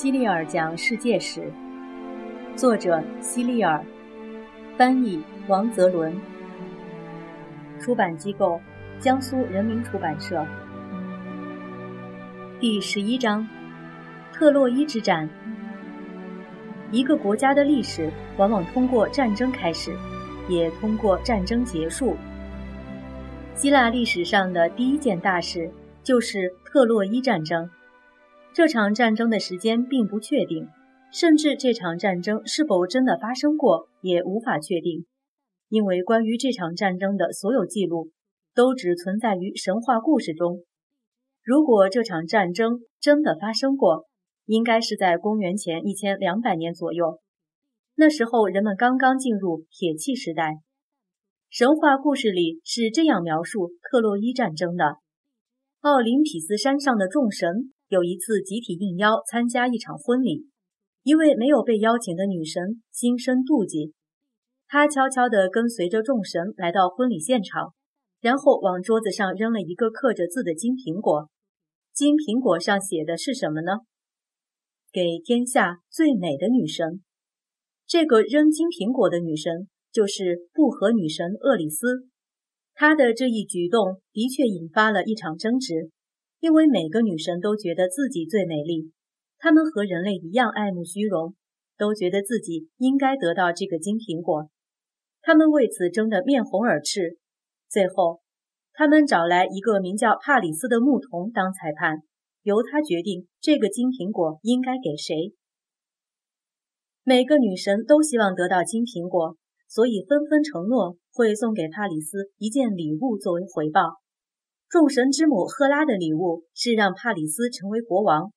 西利尔讲世界史，作者西利尔，翻译王泽伦，出版机构江苏人民出版社。第十一章：特洛伊之战。一个国家的历史往往通过战争开始，也通过战争结束。希腊历史上的第一件大事就是特洛伊战争。这场战争的时间并不确定，甚至这场战争是否真的发生过也无法确定，因为关于这场战争的所有记录都只存在于神话故事中。如果这场战争真的发生过，应该是在公元前一千两百年左右，那时候人们刚刚进入铁器时代。神话故事里是这样描述特洛伊战争的：奥林匹斯山上的众神。有一次集体应邀参加一场婚礼，一位没有被邀请的女神心生妒忌，她悄悄地跟随着众神来到婚礼现场，然后往桌子上扔了一个刻着字的金苹果。金苹果上写的是什么呢？给天下最美的女神。这个扔金苹果的女神就是不和女神厄里斯。她的这一举动的确引发了一场争执。因为每个女神都觉得自己最美丽，她们和人类一样爱慕虚荣，都觉得自己应该得到这个金苹果。她们为此争得面红耳赤。最后，她们找来一个名叫帕里斯的牧童当裁判，由他决定这个金苹果应该给谁。每个女神都希望得到金苹果，所以纷纷承诺会送给帕里斯一件礼物作为回报。众神之母赫拉的礼物是让帕里斯成为国王，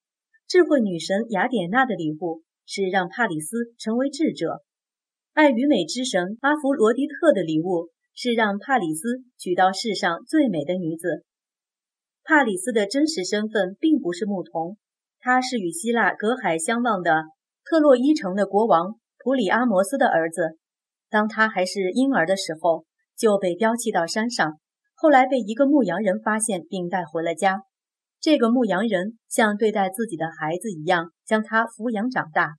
智慧女神雅典娜的礼物是让帕里斯成为智者，爱与美之神阿弗罗狄特的礼物是让帕里斯娶到世上最美的女子。帕里斯的真实身份并不是牧童，他是与希腊隔海相望的特洛伊城的国王普里阿摩斯的儿子。当他还是婴儿的时候，就被丢弃到山上。后来被一个牧羊人发现并带回了家。这个牧羊人像对待自己的孩子一样将他抚养长大。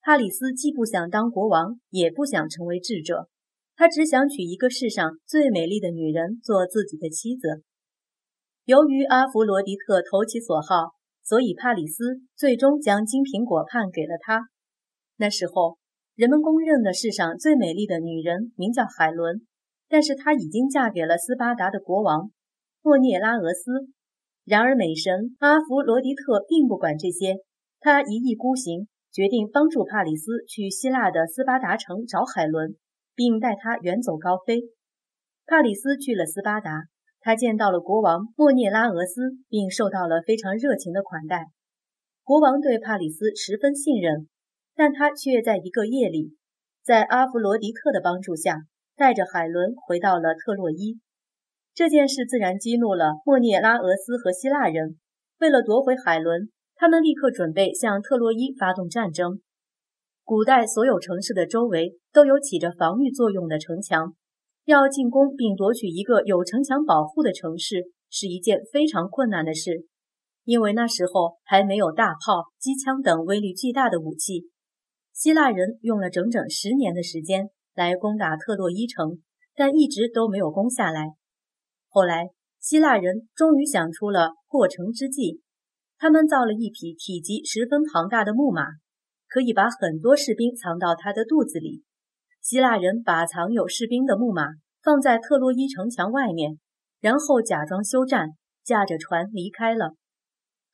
帕里斯既不想当国王，也不想成为智者，他只想娶一个世上最美丽的女人做自己的妻子。由于阿弗罗狄特投其所好，所以帕里斯最终将金苹果判给了他。那时候，人们公认的世上最美丽的女人名叫海伦。但是她已经嫁给了斯巴达的国王莫涅拉俄斯。然而美神阿弗罗狄特并不管这些，他一意孤行，决定帮助帕里斯去希腊的斯巴达城找海伦，并带他远走高飞。帕里斯去了斯巴达，他见到了国王莫涅拉俄斯，并受到了非常热情的款待。国王对帕里斯十分信任，但他却在一个夜里，在阿弗罗狄特的帮助下。带着海伦回到了特洛伊，这件事自然激怒了莫涅拉俄斯和希腊人。为了夺回海伦，他们立刻准备向特洛伊发动战争。古代所有城市的周围都有起着防御作用的城墙，要进攻并夺取一个有城墙保护的城市是一件非常困难的事，因为那时候还没有大炮、机枪等威力巨大的武器。希腊人用了整整十年的时间。来攻打特洛伊城，但一直都没有攻下来。后来，希腊人终于想出了破城之计。他们造了一匹体积十分庞大的木马，可以把很多士兵藏到它的肚子里。希腊人把藏有士兵的木马放在特洛伊城墙外面，然后假装休战，驾着船离开了。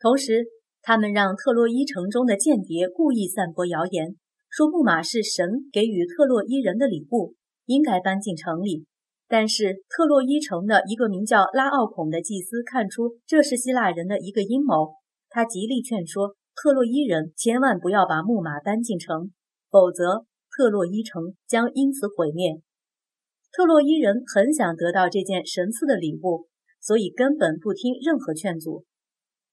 同时，他们让特洛伊城中的间谍故意散播谣言。说木马是神给予特洛伊人的礼物，应该搬进城里。但是特洛伊城的一个名叫拉奥孔的祭司看出这是希腊人的一个阴谋，他极力劝说特洛伊人千万不要把木马搬进城，否则特洛伊城将因此毁灭。特洛伊人很想得到这件神赐的礼物，所以根本不听任何劝阻。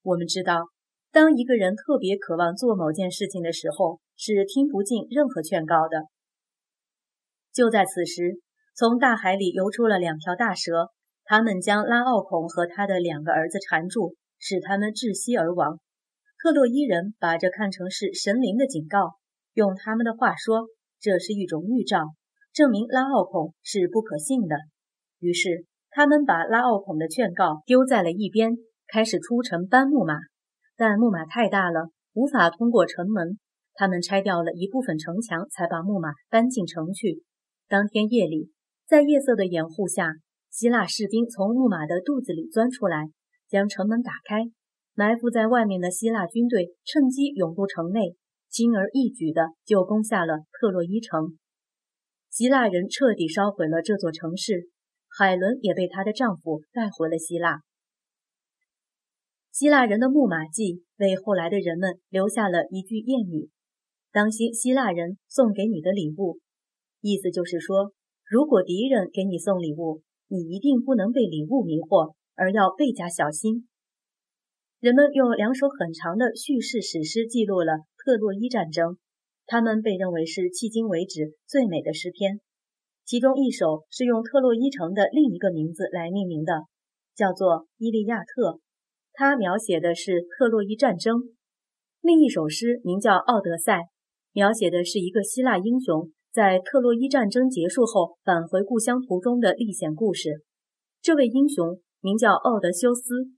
我们知道。当一个人特别渴望做某件事情的时候，是听不进任何劝告的。就在此时，从大海里游出了两条大蛇，他们将拉奥孔和他的两个儿子缠住，使他们窒息而亡。特洛伊人把这看成是神灵的警告，用他们的话说，这是一种预兆，证明拉奥孔是不可信的。于是，他们把拉奥孔的劝告丢在了一边，开始出城搬木马。但木马太大了，无法通过城门。他们拆掉了一部分城墙，才把木马搬进城去。当天夜里，在夜色的掩护下，希腊士兵从木马的肚子里钻出来，将城门打开。埋伏在外面的希腊军队趁机涌入城内，轻而易举地就攻下了特洛伊城。希腊人彻底烧毁了这座城市，海伦也被她的丈夫带回了希腊。希腊人的木马计为后来的人们留下了一句谚语。当心希腊人送给你的礼物，意思就是说，如果敌人给你送礼物，你一定不能被礼物迷惑，而要倍加小心。人们用两首很长的叙事史诗记录了特洛伊战争，他们被认为是迄今为止最美的诗篇。其中一首是用特洛伊城的另一个名字来命名的，叫做《伊利亚特》，它描写的是特洛伊战争。另一首诗名叫《奥德赛》。描写的是一个希腊英雄在特洛伊战争结束后返回故乡途中的历险故事。这位英雄名叫奥德修斯。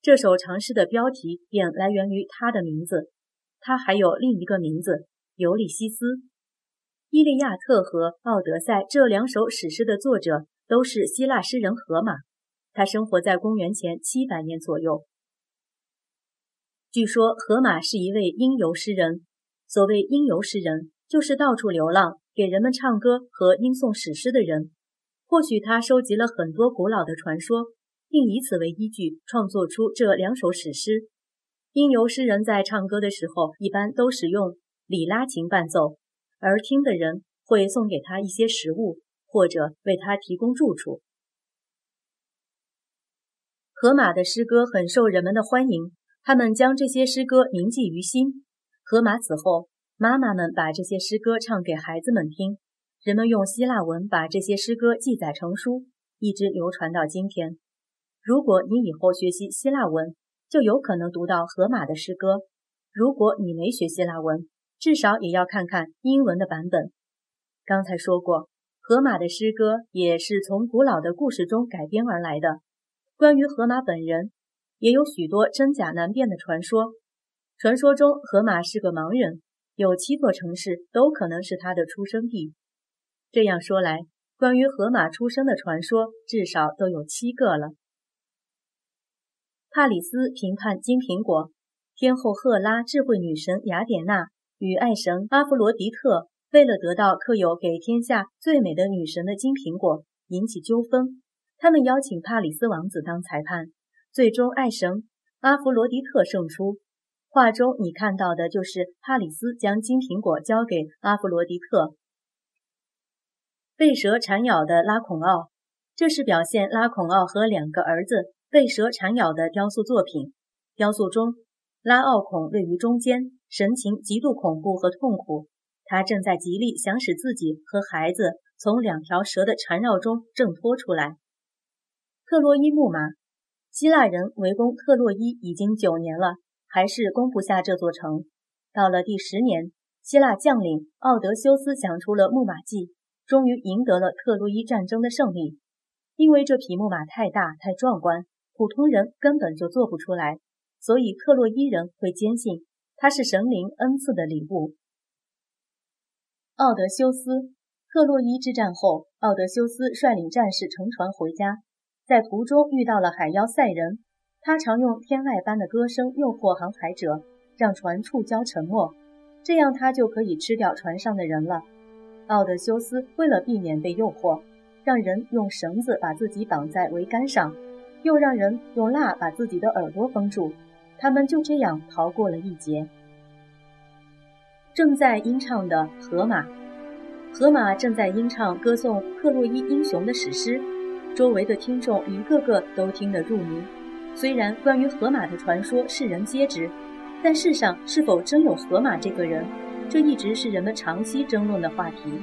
这首长诗的标题便来源于他的名字。他还有另一个名字——尤利西斯。《伊利亚特》和《奥德赛》这两首史诗的作者都是希腊诗人荷马。他生活在公元前七百年左右。据说荷马是一位吟游诗人。所谓吟游诗人，就是到处流浪，给人们唱歌和吟诵史诗的人。或许他收集了很多古老的传说，并以此为依据创作出这两首史诗。吟游诗人在唱歌的时候，一般都使用里拉琴伴奏，而听的人会送给他一些食物，或者为他提供住处。荷马的诗歌很受人们的欢迎，他们将这些诗歌铭记于心。荷马死后，妈妈们把这些诗歌唱给孩子们听，人们用希腊文把这些诗歌记载成书，一直流传到今天。如果你以后学习希腊文，就有可能读到荷马的诗歌；如果你没学希腊文，至少也要看看英文的版本。刚才说过，荷马的诗歌也是从古老的故事中改编而来的。关于荷马本人，也有许多真假难辨的传说。传说中，荷马是个盲人，有七座城市都可能是他的出生地。这样说来，关于荷马出生的传说至少都有七个了。帕里斯评判金苹果，天后赫拉、智慧女神雅典娜与爱神阿弗罗狄特为了得到刻有给天下最美的女神的金苹果，引起纠纷。他们邀请帕里斯王子当裁判，最终爱神阿弗罗狄特胜出。画中你看到的就是帕里斯将金苹果交给阿弗罗狄特。被蛇缠咬的拉孔奥，这是表现拉孔奥和两个儿子被蛇缠咬的雕塑作品。雕塑中，拉奥孔位于中间，神情极度恐怖和痛苦。他正在极力想使自己和孩子从两条蛇的缠绕中挣脱出来。特洛伊木马，希腊人围攻特洛伊已经九年了。还是攻不下这座城。到了第十年，希腊将领奥德修斯想出了木马计，终于赢得了特洛伊战争的胜利。因为这匹木马太大太壮观，普通人根本就做不出来，所以特洛伊人会坚信它是神灵恩赐的礼物。奥德修斯，特洛伊之战后，奥德修斯率领战士乘船回家，在途中遇到了海妖赛人。他常用天籁般的歌声诱惑航海者，让船触礁沉没，这样他就可以吃掉船上的人了。奥德修斯为了避免被诱惑，让人用绳子把自己绑在桅杆上，又让人用蜡把自己的耳朵封住，他们就这样逃过了一劫。正在吟唱的荷马，荷马正在吟唱歌颂特洛伊英雄的史诗，周围的听众一个个都听得入迷。虽然关于河马的传说世人皆知但世上是否真有河马这个人这一直是人们长期争论的话题。